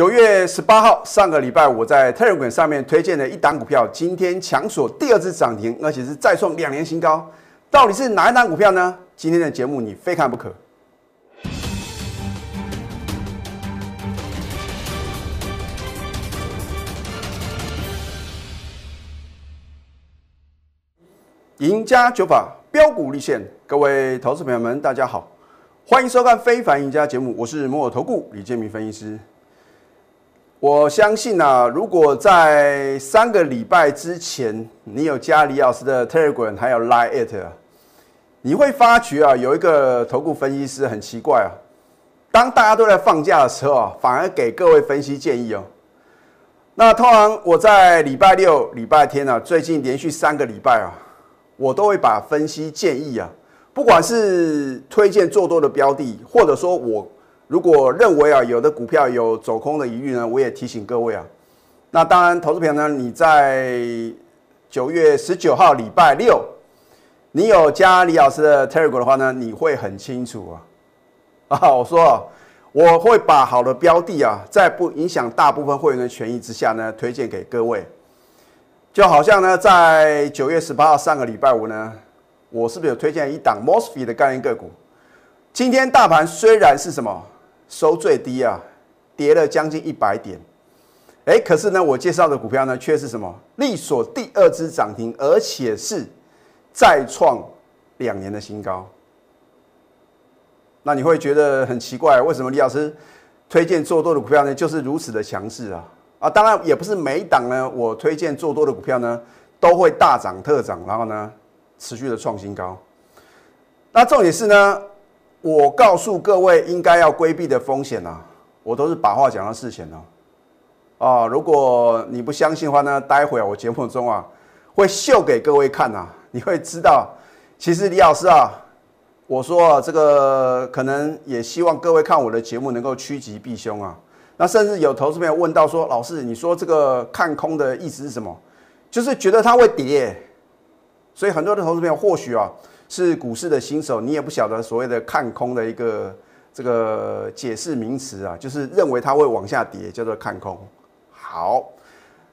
九月十八号，上个礼拜我在 Telegram 上面推荐的一档股票，今天强锁第二次涨停，而且是再创两年新高。到底是哪一档股票呢？今天的节目你非看不可。赢家九法标股立现，各位投资朋友们，大家好，欢迎收看《非凡赢家》节目，我是摩尔投顾李建明分析师。我相信啊，如果在三个礼拜之前，你有加李老师的 Telegram 还有 Line It，你会发觉啊，有一个投顾分析师很奇怪啊，当大家都在放假的时候啊，反而给各位分析建议哦。那通常我在礼拜六、礼拜天啊，最近连续三个礼拜啊。我都会把分析建议啊，不管是推荐做多的标的，或者说我如果认为啊有的股票有走空的疑虑呢，我也提醒各位啊。那当然，投资朋友呢，你在九月十九号礼拜六，你有加李老师的 Telegram 的话呢，你会很清楚啊。啊，我说我会把好的标的啊，在不影响大部分会员的权益之下呢，推荐给各位。就好像呢，在九月十八号上个礼拜五呢，我是不是有推荐一档 Mosfet 的概念个股？今天大盘虽然是什么收最低啊，跌了将近一百点，哎，可是呢，我介绍的股票呢，却是什么力所第二支涨停，而且是再创两年的新高。那你会觉得很奇怪，为什么李老师推荐做多的股票呢，就是如此的强势啊？啊，当然也不是每一档呢，我推荐做多的股票呢，都会大涨特涨，然后呢，持续的创新高。那重点是呢，我告诉各位应该要规避的风险啊，我都是把话讲到事前哦。啊，如果你不相信的话呢，待会我节目中啊，会秀给各位看呐，你会知道，其实李老师啊，我说这个可能也希望各位看我的节目能够趋吉避凶啊。那甚至有投资朋友问到说：“老师，你说这个看空的意思是什么？就是觉得它会跌。所以很多的投资朋友或许啊是股市的新手，你也不晓得所谓的看空的一个这个解释名词啊，就是认为它会往下跌，叫做看空。好，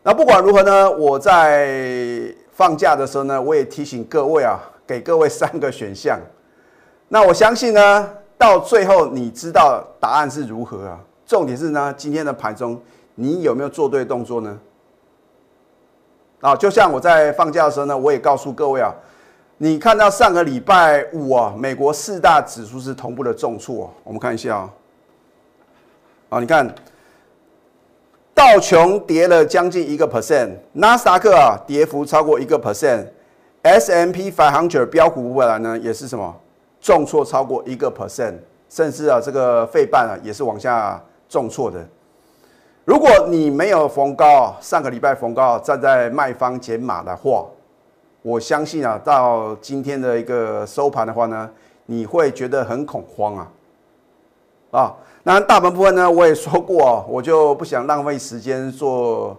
那不管如何呢，我在放假的时候呢，我也提醒各位啊，给各位三个选项。那我相信呢，到最后你知道答案是如何啊？”重点是呢，今天的盘中你有没有做对动作呢？啊，就像我在放假的时候呢，我也告诉各位啊，你看到上个礼拜五啊，美国四大指数是同步的重挫，我们看一下啊，啊，你看道琼跌了将近一个 percent，纳斯达克啊跌幅超过一个 percent，S M P five hundred 标股未来呢也是什么重挫超过一个 percent，甚至啊这个费半啊也是往下。重挫的，如果你没有逢高，上个礼拜逢高站在卖方减码的话，我相信啊，到今天的一个收盘的话呢，你会觉得很恐慌啊，啊，那大盘部分呢，我也说过，我就不想浪费时间做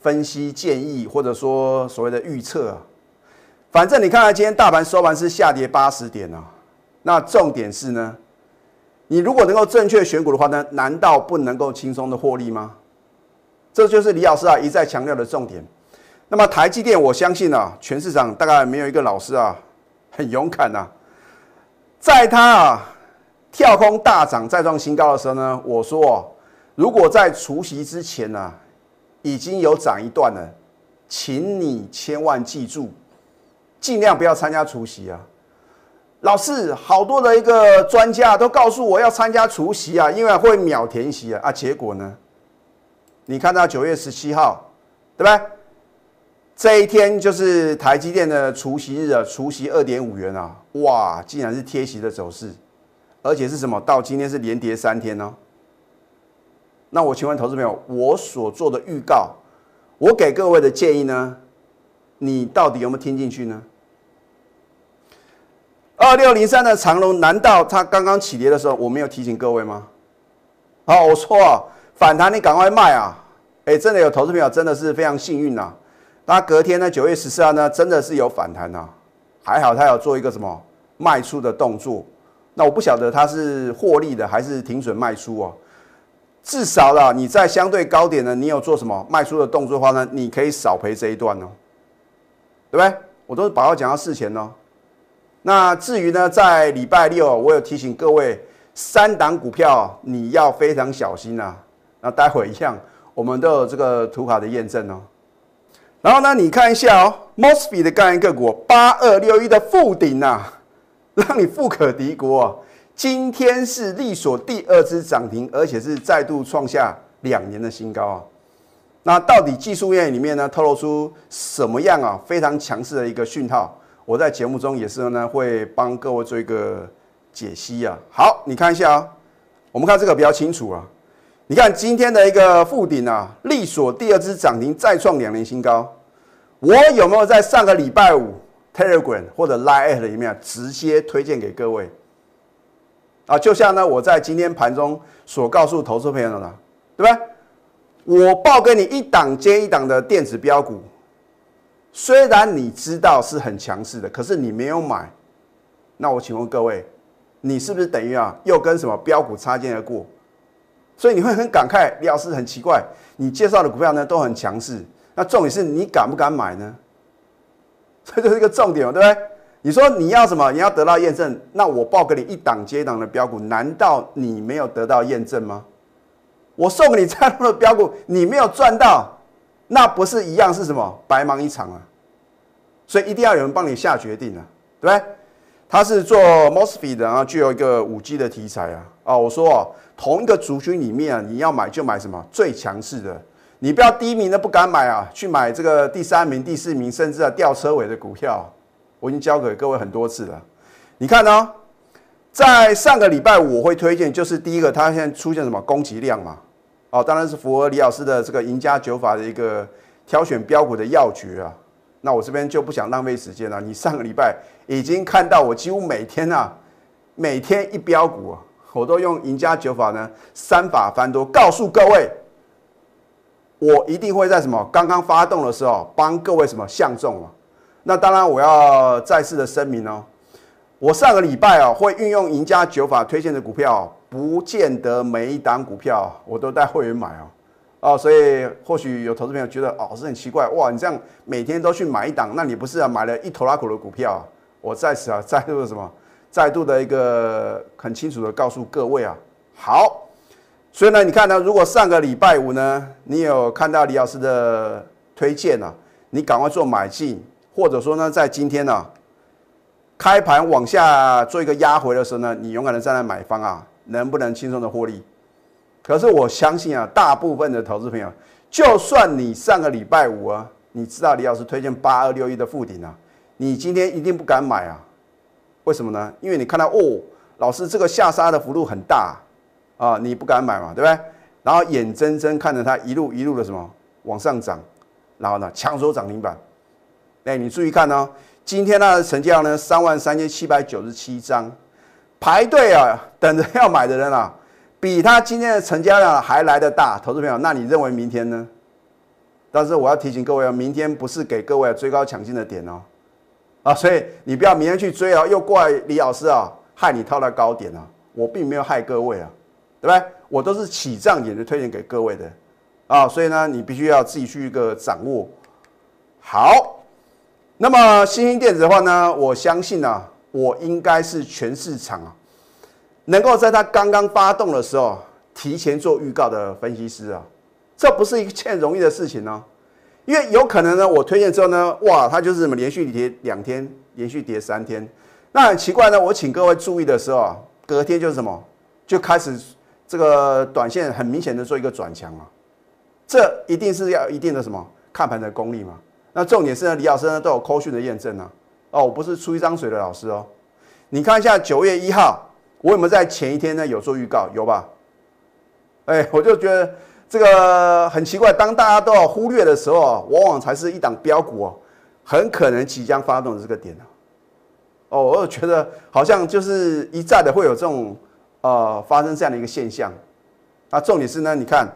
分析建议，或者说所谓的预测啊，反正你看看今天大盘收盘是下跌八十点啊，那重点是呢。你如果能够正确选股的话呢，难道不能够轻松的获利吗？这就是李老师啊一再强调的重点。那么台积电，我相信啊，全市场大概没有一个老师啊很勇敢呐，在他啊跳空大涨再创新高的时候呢，我说，如果在除夕之前呢已经有涨一段了，请你千万记住，尽量不要参加除夕啊。老师，好多的一个专家都告诉我要参加除夕啊，因为会秒填息啊啊！结果呢？你看到九月十七号，对不对？这一天就是台积电的除夕日啊，除夕二点五元啊，哇，竟然是贴息的走势，而且是什么？到今天是连跌三天呢。那我请问投资朋友，我所做的预告，我给各位的建议呢，你到底有没有听进去呢？二六零三的长龙，难道它刚刚起跌的时候我没有提醒各位吗？好，我错，反弹你赶快卖啊！哎，真的有投资朋友真的是非常幸运呐，那隔天呢，九月十四号呢，真的是有反弹呐，还好他有做一个什么卖出的动作。那我不晓得他是获利的还是停损卖出啊？至少啦，你在相对高点呢，你有做什么卖出的动作的话呢，你可以少赔这一段哦，对不对？我都是把话讲到事前哦。那至于呢，在礼拜六，我有提醒各位，三档股票你要非常小心啊。那待会一样，我们都有这个图卡的验证哦。然后呢，你看一下哦，Mosby 的概念个股八二六一的附顶啊，让你富可敌国。今天是力所第二支涨停，而且是再度创下两年的新高啊。那到底技术面里面呢，透露出什么样啊非常强势的一个讯号？我在节目中也是呢，会帮各位做一个解析啊。好，你看一下啊，我们看这个比较清楚啊。你看今天的一个附顶啊，力所第二支涨停，再创两年新高。我有没有在上个礼拜五 Telegram 或者 Line 里面直接推荐给各位？啊，就像呢，我在今天盘中所告诉投资朋友的，对吧？我报给你一档接一档的电子标股，虽然你知道是很强势的，可是你没有买，那我请问各位，你是不是等于啊，又跟什么标股擦肩而过？所以你会很感慨，李老师很奇怪，你介绍的股票呢都很强势，那重点是你敢不敢买呢？这就是一个重点，对不对？你说你要什么？你要得到验证，那我报给你一档接一档的标股，难道你没有得到验证吗？我送给你这样多的标股，你没有赚到，那不是一样是什么？白忙一场啊！所以一定要有人帮你下决定啊，对不对？他是做 Mosfet 的，然后具有一个五 G 的题材啊。啊，我说哦，同一个族群里面啊，你要买就买什么最强势的，你不要第一名的不敢买啊，去买这个第三名、第四名，甚至啊吊车尾的股票。我已经教给各位很多次了，你看呢，在上个礼拜我会推荐，就是第一个，它现在出现什么供给量嘛，哦，当然是符合李老师的这个赢家九法的一个挑选标股的要诀啊。那我这边就不想浪费时间了，你上个礼拜已经看到我几乎每天啊，每天一标股啊，我都用赢家九法呢，三法翻多，告诉各位，我一定会在什么刚刚发动的时候帮各位什么相中啊。那当然，我要再次的声明哦，我上个礼拜啊会运用赢家九法推荐的股票，不见得每一档股票我都带会员买哦，哦，所以或许有投资朋友觉得哦是很奇怪，哇，你这样每天都去买一档，那你不是啊买了一头拉股的股票啊？我在此啊再度的什么，再度的一个很清楚的告诉各位啊，好，所以呢，你看呢，如果上个礼拜五呢，你有看到李老师的推荐啊，你赶快做买进。或者说呢，在今天呢，开盘往下做一个压回的时候呢，你勇敢的站在买方啊，能不能轻松的获利？可是我相信啊，大部分的投资朋友，就算你上个礼拜五啊，你知道李老师推荐八二六一的附顶啊，你今天一定不敢买啊？为什么呢？因为你看到哦，老师这个下杀的幅度很大啊，你不敢买嘛，对不对？然后眼睁睁看着它一路一路的什么往上涨，然后呢抢手涨停板。哎，你注意看哦，今天它的成交量呢，三万三千七百九十七张，排队啊，等着要买的人啊，比它今天的成交量还来得大。投资朋友，那你认为明天呢？但是我要提醒各位啊，明天不是给各位追高抢进的点哦，啊，所以你不要明天去追啊，又怪李老师啊，害你套到高点啊，我并没有害各位啊，对不对？我都是起涨点的推荐给各位的啊，所以呢，你必须要自己去一个掌握好。那么新兴电子的话呢，我相信呢，我应该是全市场啊，能够在它刚刚发动的时候提前做预告的分析师啊，这不是一件容易的事情呢，因为有可能呢，我推荐之后呢，哇，它就是什么连续跌两天，连续跌三天，那很奇怪呢，我请各位注意的时候啊，隔天就是什么，就开始这个短线很明显的做一个转强啊，这一定是要一定的什么看盘的功力嘛。那重点是呢，李老师呢都有扣讯的验证啊。哦，我不是出一张水的老师哦。你看一下九月一号，我有没有在前一天呢有做预告？有吧？哎，我就觉得这个很奇怪，当大家都要忽略的时候，往往才是一档标股哦，很可能即将发动的这个点哦，我觉得好像就是一再的会有这种呃发生这样的一个现象。那重点是呢，你看，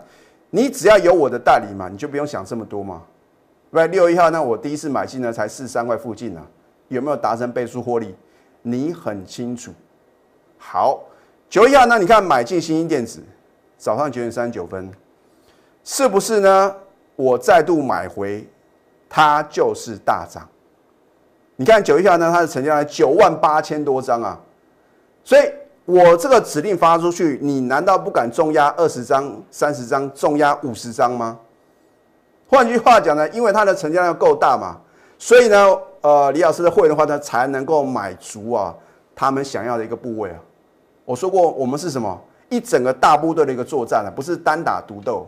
你只要有我的代理嘛，你就不用想这么多嘛。喂，六一号，那我第一次买进呢，才四三块附近呢，有没有达成倍数获利？你很清楚。好，九一二呢你看买进新兴电子，早上九点三十九分，是不是呢？我再度买回，它就是大涨。你看九月号呢，它的成交量九万八千多张啊，所以我这个指令发出去，你难道不敢重压二十张、三十张，重压五十张吗？换句话讲呢，因为它的成交量够大嘛，所以呢，呃，李老师的会员的话呢，才能够买足啊他们想要的一个部位啊。我说过，我们是什么？一整个大部队的一个作战啊，不是单打独斗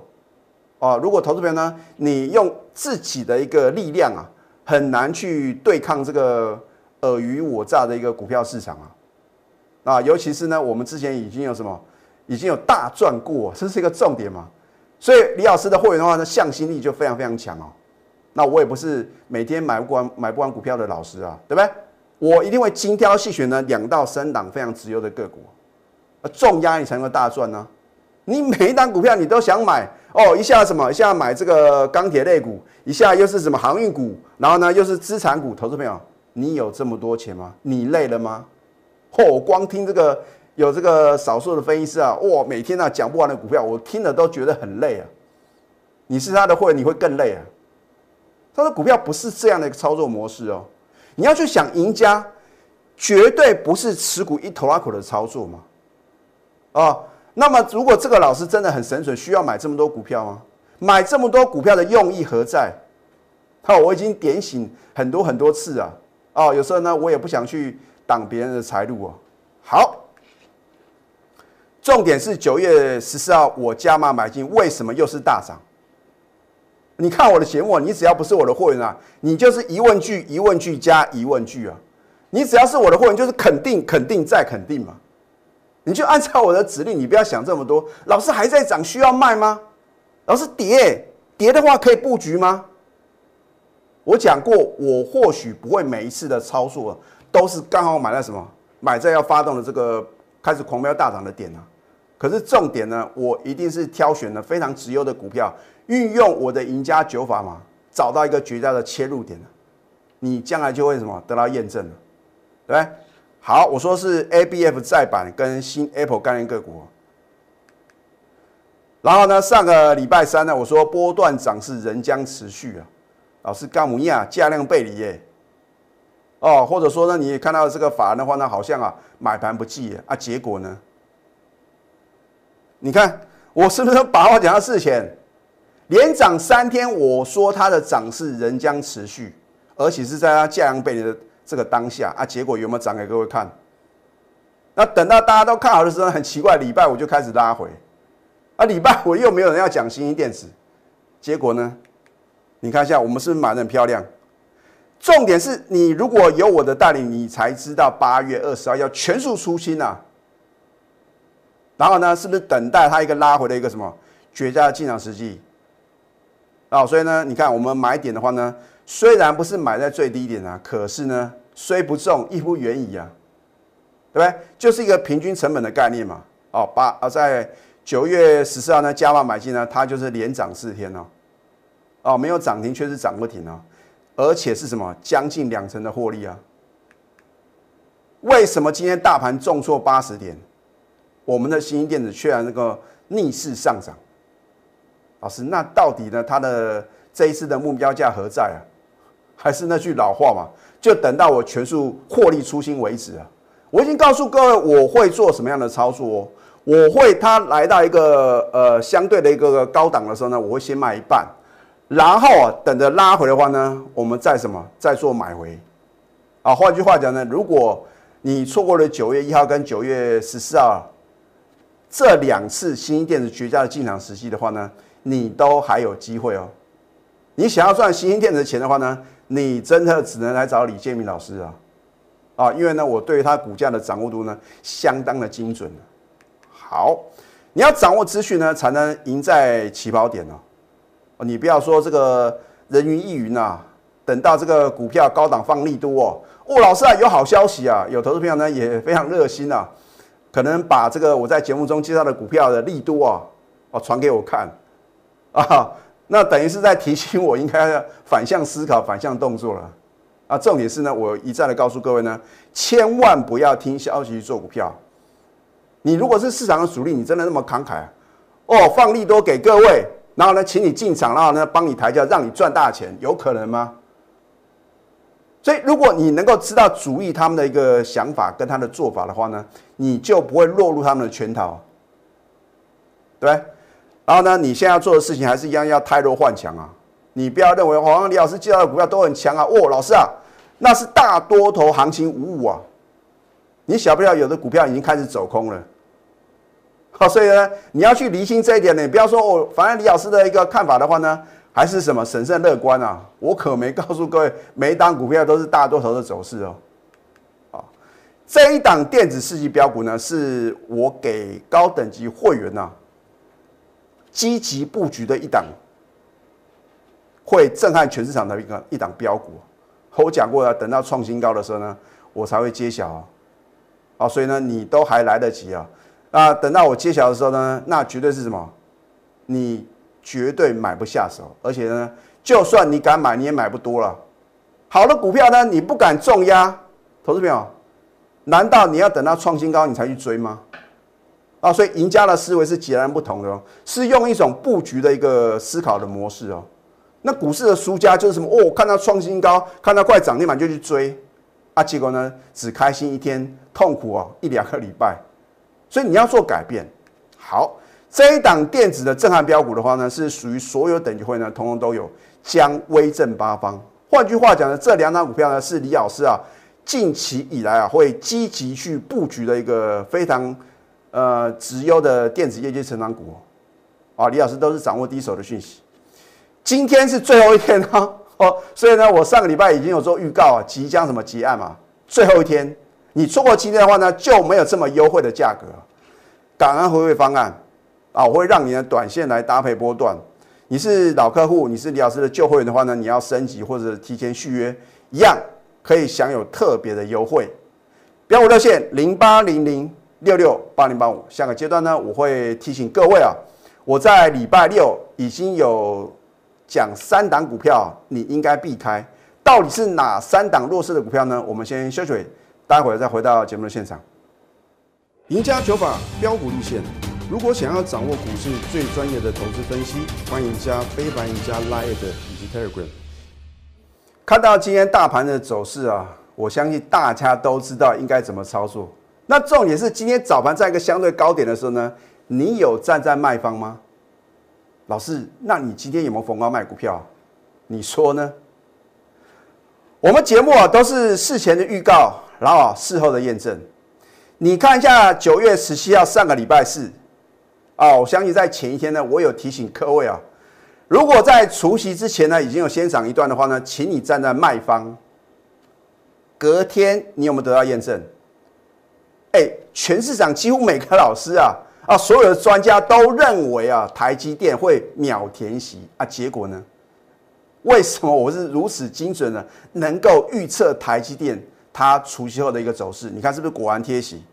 哦。如果投资朋友呢，你用自己的一个力量啊。很难去对抗这个尔虞我诈的一个股票市场啊，啊，尤其是呢，我们之前已经有什么，已经有大赚过，这是一个重点嘛。所以李老师的会员的话呢，向心力就非常非常强哦。那我也不是每天买不完买不完股票的老师啊，对不对？我一定会精挑细选呢两到三档非常值优的个股，重压你才能够大赚呢。你每一单股票你都想买。哦，一下什么？一下买这个钢铁类股，一下又是什么航运股，然后呢又是资产股。投资朋友，你有这么多钱吗？你累了吗？嚯，我光听这个有这个少数的分析师啊，哇，每天呢讲不完的股票，我听了都觉得很累啊。你是他的会员，你会更累啊。他说股票不是这样的一个操作模式哦，你要去想赢家，绝对不是持股一头拉口的操作嘛，啊。那么，如果这个老师真的很神准，需要买这么多股票吗？买这么多股票的用意何在？好，我已经点醒很多很多次啊。哦，有时候呢，我也不想去挡别人的财路哦。好，重点是九月十四号我加码买进，为什么又是大涨？你看我的节目，你只要不是我的会员啊，你就是疑问句、疑问句加疑问句啊。你只要是我的会员，就是肯定、肯定再肯定嘛。你就按照我的指令，你不要想这么多。老师还在涨，需要卖吗？老师跌跌的话，可以布局吗？我讲过，我或许不会每一次的操作都是刚好买在什么，买在要发动的这个开始狂飙大涨的点啊。可是重点呢，我一定是挑选了非常直优的股票，运用我的赢家九法嘛，找到一个绝佳的切入点你将来就会什么得到验证了，对不对？好，我说是 A B F 再版跟新 Apple 概念个股。然后呢，上个礼拜三呢，我说波段涨势仍将持续啊。老师，干姆尼亚价量背离耶。哦，或者说呢，你也看到这个法人的话呢，好像啊买盘不济啊，结果呢，你看我是不是把话讲到事前，连涨三天，我说它的涨势仍将持续，而且是在它价量背离的。这个当下啊，结果有没有涨给各位看？那等到大家都看好的时候，很奇怪，礼拜五就开始拉回，啊，礼拜五又没有人要讲新兴电子，结果呢？你看一下，我们是不是买的很漂亮？重点是你如果有我的带领，你才知道八月二十号要全数出清呐。然后呢，是不是等待它一个拉回的一个什么绝佳的进场时机？啊，所以呢，你看我们买点的话呢，虽然不是买在最低点啊，可是呢。虽不重，亦不远矣啊，对不对？就是一个平均成本的概念嘛。哦，八啊，在九月十四号呢，加码买进呢，它就是连涨四天哦。哦，没有涨停，却是涨不停哦，而且是什么？将近两成的获利啊。为什么今天大盘重挫八十点，我们的新兴电子却然那个逆势上涨？老师，那到底呢？它的这一次的目标价何在啊？还是那句老话嘛？就等到我全数获利出清为止啊！我已经告诉各位，我会做什么样的操作哦？我会，它来到一个呃相对的一个高档的时候呢，我会先卖一半，然后啊等着拉回的话呢，我们再什么再做买回啊。换句话讲呢，如果你错过了九月一号跟九月十四号这两次新兴电子绝佳的进场时机的话呢，你都还有机会哦。你想要赚新兴电子的钱的话呢？你真的只能来找李建明老师啊，啊，因为呢，我对他股价的掌握度呢，相当的精准。好，你要掌握资讯呢，才能赢在起跑点哦。你不要说这个人云亦云呐，等到这个股票高档放利多哦，哦，老师啊，有好消息啊，有投资朋友呢也非常热心啊，可能把这个我在节目中介绍的股票的利多啊，哦，传给我看啊。那等于是在提醒我应该要反向思考、反向动作了啊！重点是呢，我一再的告诉各位呢，千万不要听消息去做股票。你如果是市场的主力，你真的那么慷慨？哦，放利多给各位，然后呢，请你进场，然后呢，帮你抬轿，让你赚大钱，有可能吗？所以，如果你能够知道主力他们的一个想法跟他的做法的话呢，你就不会落入他们的圈套，对然后呢，你现在要做的事情还是一样，要泰弱换强啊！你不要认为好像李老师介绍的股票都很强啊，哦，老师啊，那是大多头行情无误啊！你晓不晓有的股票已经开始走空了？好，所以呢，你要去厘清这一点呢，不要说哦，反正李老师的一个看法的话呢。还是什么审慎乐观啊？我可没告诉各位，每一档股票都是大多头的走势哦。啊，这一档电子世纪标股呢，是我给高等级会员呐积极布局的一档，会震撼全市场的一个一档标股。我讲过了，等到创新高的时候呢，我才会揭晓啊。啊，所以呢，你都还来得及啊。那等到我揭晓的时候呢，那绝对是什么？你。绝对买不下手，而且呢，就算你敢买，你也买不多了。好的股票呢，你不敢重压，投资朋友，难道你要等到创新高你才去追吗？啊，所以赢家的思维是截然不同的哦，是用一种布局的一个思考的模式哦。那股市的输家就是什么？哦，看到创新高，看到快涨停板就去追，啊，结果呢，只开心一天，痛苦哦一两个礼拜。所以你要做改变，好。这一档电子的震撼标股的话呢，是属于所有等级会呢，通通都有将威震八方。换句话讲呢，这两档股票呢，是李老师啊近期以来啊会积极去布局的一个非常呃直优的电子业绩成长股啊。李老师都是掌握第一手的讯息。今天是最后一天哦，哦，所以呢，我上个礼拜已经有做预告啊，即将什么结案嘛，最后一天，你错过今天的话呢，就没有这么优惠的价格。感恩回馈方案。啊，我会让你的短线来搭配波段。你是老客户，你是李老师的旧会员的话呢，你要升级或者提前续约，一样可以享有特别的优惠。标五热线零八零零六六八零八五。下个阶段呢，我会提醒各位啊，我在礼拜六已经有讲三档股票，你应该避开。到底是哪三档弱势的股票呢？我们先休息，待会儿再回到节目的现场。赢家九法标股立线。如果想要掌握股市最专业的投资分析，欢迎加非凡、加 Line 以及 Telegram。看到今天大盘的走势啊，我相信大家都知道应该怎么操作。那重点是今天早盘在一个相对高点的时候呢，你有站在卖方吗？老师，那你今天有没有逢高卖股票？你说呢？我们节目啊都是事前的预告，然后事后的验证。你看一下九月十七号上个礼拜四。啊，我相信在前一天呢，我有提醒各位啊，如果在除夕之前呢，已经有先涨一段的话呢，请你站在卖方。隔天你有没有得到验证？哎，全市场几乎每个老师啊啊，所有的专家都认为啊，台积电会秒填息啊。结果呢？为什么我是如此精准呢？能够预测台积电它除夕后的一个走势？你看是不是果然贴息？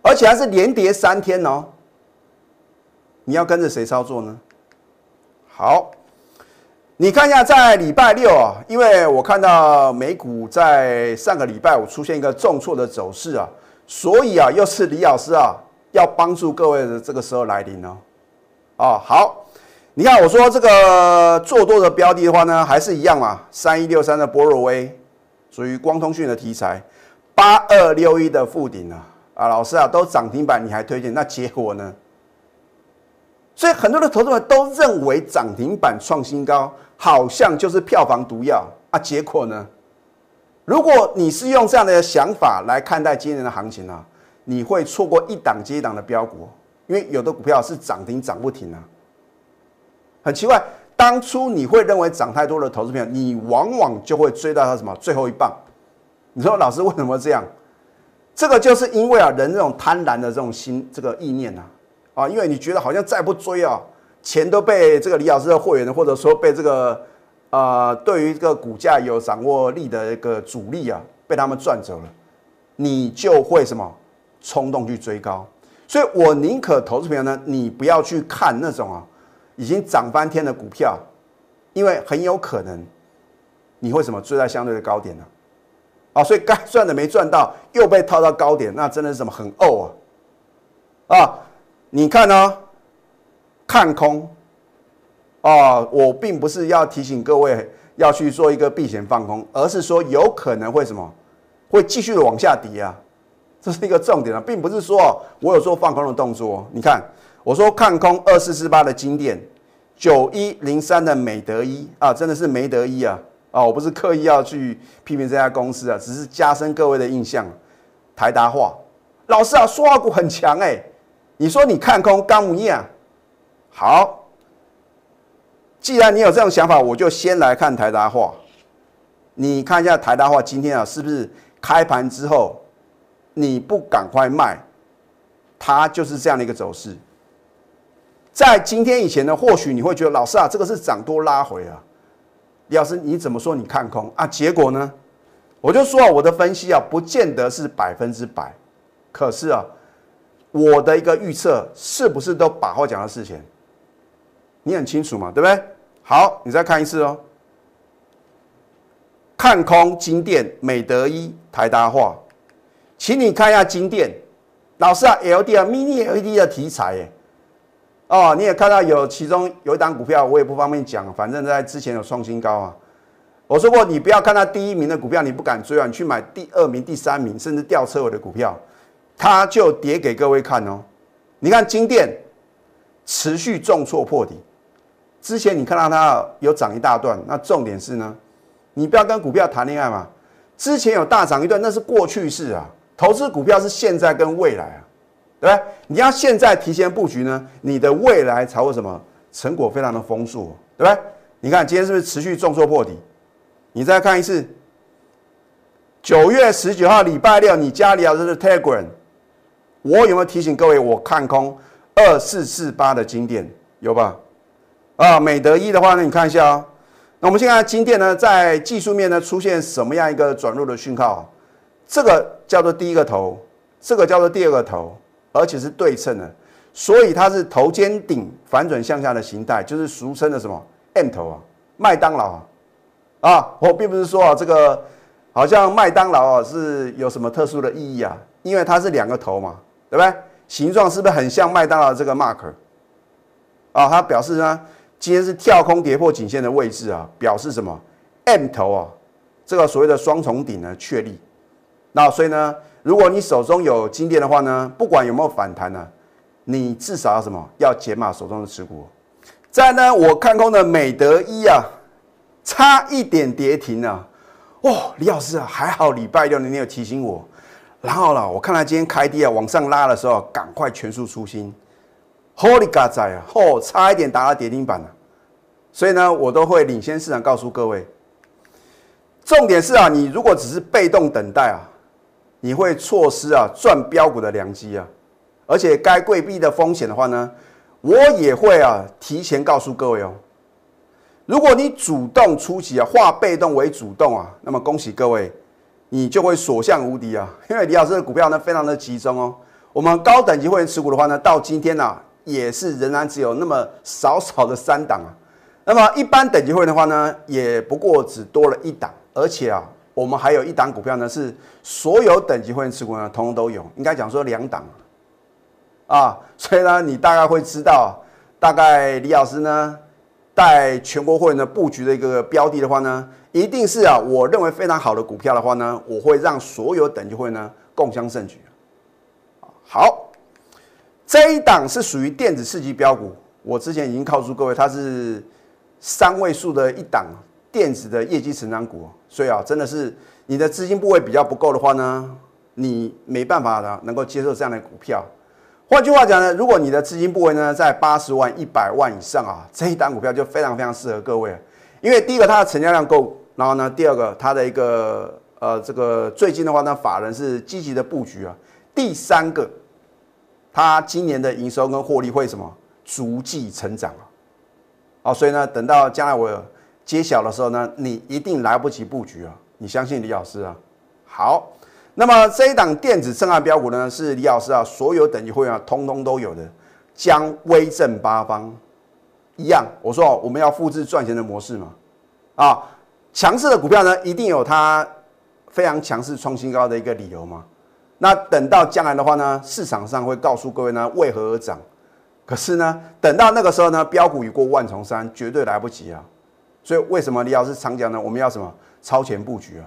而且还是连跌三天哦。你要跟着谁操作呢？好，你看一下，在礼拜六啊，因为我看到美股在上个礼拜五出现一个重挫的走势啊，所以啊，又是李老师啊，要帮助各位的这个时候来临哦。哦，好，你看我说这个做多的标的的话呢，还是一样嘛，三一六三的波若威，属于光通讯的题材，八二六一的附顶啊，啊，老师啊，都涨停板，你还推荐，那结果呢？所以很多的投资者都认为涨停板创新高好像就是票房毒药啊，结果呢？如果你是用这样的想法来看待今年的行情啊，你会错过一档接一档的标股，因为有的股票是涨停涨不停啊。很奇怪，当初你会认为涨太多的投资票，你往往就会追到它什么最后一棒。你说老师为什么这样？这个就是因为啊，人这种贪婪的这种心这个意念呐。啊，因为你觉得好像再不追啊，钱都被这个李老师的会员，或者说被这个呃，对于这个股价有掌握力的一个主力啊，被他们赚走了，你就会什么冲动去追高。所以我宁可投资朋友呢，你不要去看那种啊已经涨翻天的股票，因为很有可能你会什么追在相对的高点呢？啊，所以该赚的没赚到，又被套到高点，那真的是什么很呕啊啊！你看呢？看空啊，我并不是要提醒各位要去做一个避险放空，而是说有可能会什么，会继续的往下跌啊，这是一个重点啊，并不是说我有做放空的动作。你看，我说看空二四四八的金店，九一零三的美德一啊，真的是美德一啊啊，我不是刻意要去批评这家公司啊，只是加深各位的印象。台达化，老师啊，说话股很强哎，你说你看空钢木业啊？好，既然你有这种想法，我就先来看台达化。你看一下台达化今天啊，是不是开盘之后你不赶快卖，它就是这样的一个走势。在今天以前呢，或许你会觉得老师啊，这个是涨多拉回啊。李老师你怎么说你看空啊？结果呢，我就说啊，我的分析啊，不见得是百分之百，可是啊，我的一个预测是不是都把话讲到事前？你很清楚嘛，对不对？好，你再看一次哦。看空金店、美德一、台达化，请你看一下金店。老师啊，L D 啊，Mini L E D 的题材耶。哦，你也看到有其中有一档股票，我也不方便讲，反正在之前有创新高啊。我说过，你不要看它第一名的股票，你不敢追啊，你去买第二名、第三名，甚至吊车尾的股票，它就跌给各位看哦。你看金店持续重挫破底。之前你看到它有涨一大段，那重点是呢，你不要跟股票谈恋爱嘛。之前有大涨一段，那是过去式啊。投资股票是现在跟未来啊，对不对？你要现在提前布局呢，你的未来才会什么成果非常的丰硕，对不对？你看今天是不是持续重挫破底？你再看一次，九月十九号礼拜六，你家里啊这是 Telegram，我有没有提醒各位？我看空二四四八的金店有吧？啊，美德一的话呢，你看一下哦。那我们现在金店呢，在技术面呢出现什么样一个转弱的讯号？这个叫做第一个头，这个叫做第二个头，而且是对称的，所以它是头肩顶反转向下的形态，就是俗称的什么 M 头啊，麦当劳啊。啊，我并不是说啊，这个好像麦当劳啊是有什么特殊的意义啊，因为它是两个头嘛，对不对？形状是不是很像麦当劳这个 mark？啊，它表示呢。今天是跳空跌破颈线的位置啊，表示什么？M 头啊，这个所谓的双重顶呢确立。那所以呢，如果你手中有金店的话呢，不管有没有反弹呢，你至少要什么？要减码手中的持股。再呢，我看空的美德一啊，差一点跌停啊。哦，李老师啊，还好礼拜六你有提醒我。然后呢，我看到今天开低啊，往上拉的时候，赶快全数出新。Holy God 仔啊！哦，差一点打到跌停板了，所以呢，我都会领先市场告诉各位。重点是啊，你如果只是被动等待啊，你会错失啊赚标股的良机啊。而且该规避的风险的话呢，我也会啊提前告诉各位哦。如果你主动出击啊，化被动为主动啊，那么恭喜各位，你就会所向无敌啊。因为李老师的股票呢，非常的集中哦。我们高等级会员持股的话呢，到今天呢。也是仍然只有那么少少的三档啊，那么一般等级会员的话呢，也不过只多了一档，而且啊，我们还有一档股票呢，是所有等级会员持股呢，通通都有，应该讲说两档啊，所以呢，你大概会知道，大概李老师呢带全国会员的布局的一个标的的话呢，一定是啊，我认为非常好的股票的话呢，我会让所有等级会呢共襄盛举好。这一档是属于电子四级标股，我之前已经告诉各位，它是三位数的一档电子的业绩成长股，所以啊，真的是你的资金部位比较不够的话呢，你没办法的能够接受这样的股票。换句话讲呢，如果你的资金部位呢在八十万、一百万以上啊，这一档股票就非常非常适合各位，因为第一个它的成交量够，然后呢，第二个它的一个呃这个最近的话呢，法人是积极的布局啊，第三个。它今年的营收跟获利会什么逐季成长啊？哦，所以呢，等到将来我揭晓的时候呢，你一定来不及布局啊！你相信李老师啊？好，那么这一档电子震撼标股呢，是李老师啊，所有等级会员通通都有的，将威震八方一样。我说哦我们要复制赚钱的模式嘛，啊，强势的股票呢，一定有它非常强势创新高的一个理由嘛。那等到将来的话呢，市场上会告诉各位呢为何而涨，可是呢，等到那个时候呢，标股已过万重山，绝对来不及啊。所以为什么李老师常讲呢？我们要什么超前布局啊？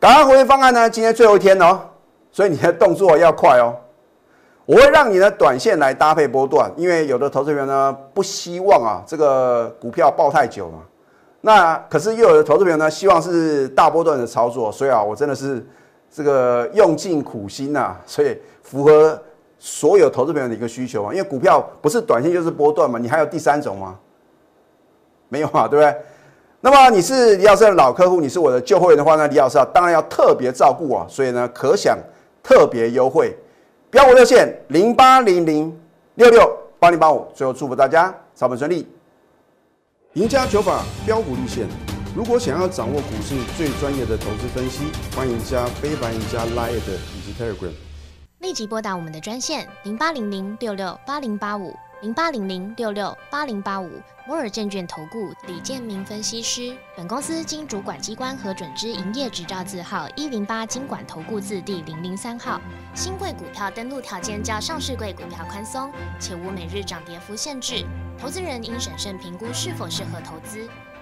赶快回应方案呢？今天最后一天哦，所以你的动作要快哦。我会让你的短线来搭配波段，因为有的投资人呢不希望啊这个股票抱太久嘛。那可是又有的投资人呢希望是大波段的操作，所以啊我真的是这个用尽苦心呐，所以符合所有投资朋友的一个需求啊。因为股票不是短线就是波段嘛，你还有第三种吗？没有嘛，对不对？那么你是李老师的老客户，你是我的旧会员的话呢，李老师啊当然要特别照顾啊，所以呢可享特别优惠。标五热线零八零零六六八零八五，最后祝福大家操盘顺利，赢家九法标股立线。如果想要掌握股市最专业的投资分析，欢迎加非凡、加 Line 以及 Telegram。立即拨打我们的专线零八零零六六八零八五。零八零零六六八零八五摩尔证券投顾李建明分析师，本公司经主管机关核准之营业执照字号一零八经管投顾字第零零三号。新贵股票登录条件较上市贵股票宽松，且无每日涨跌幅限制。投资人应审慎评估是否适合投资。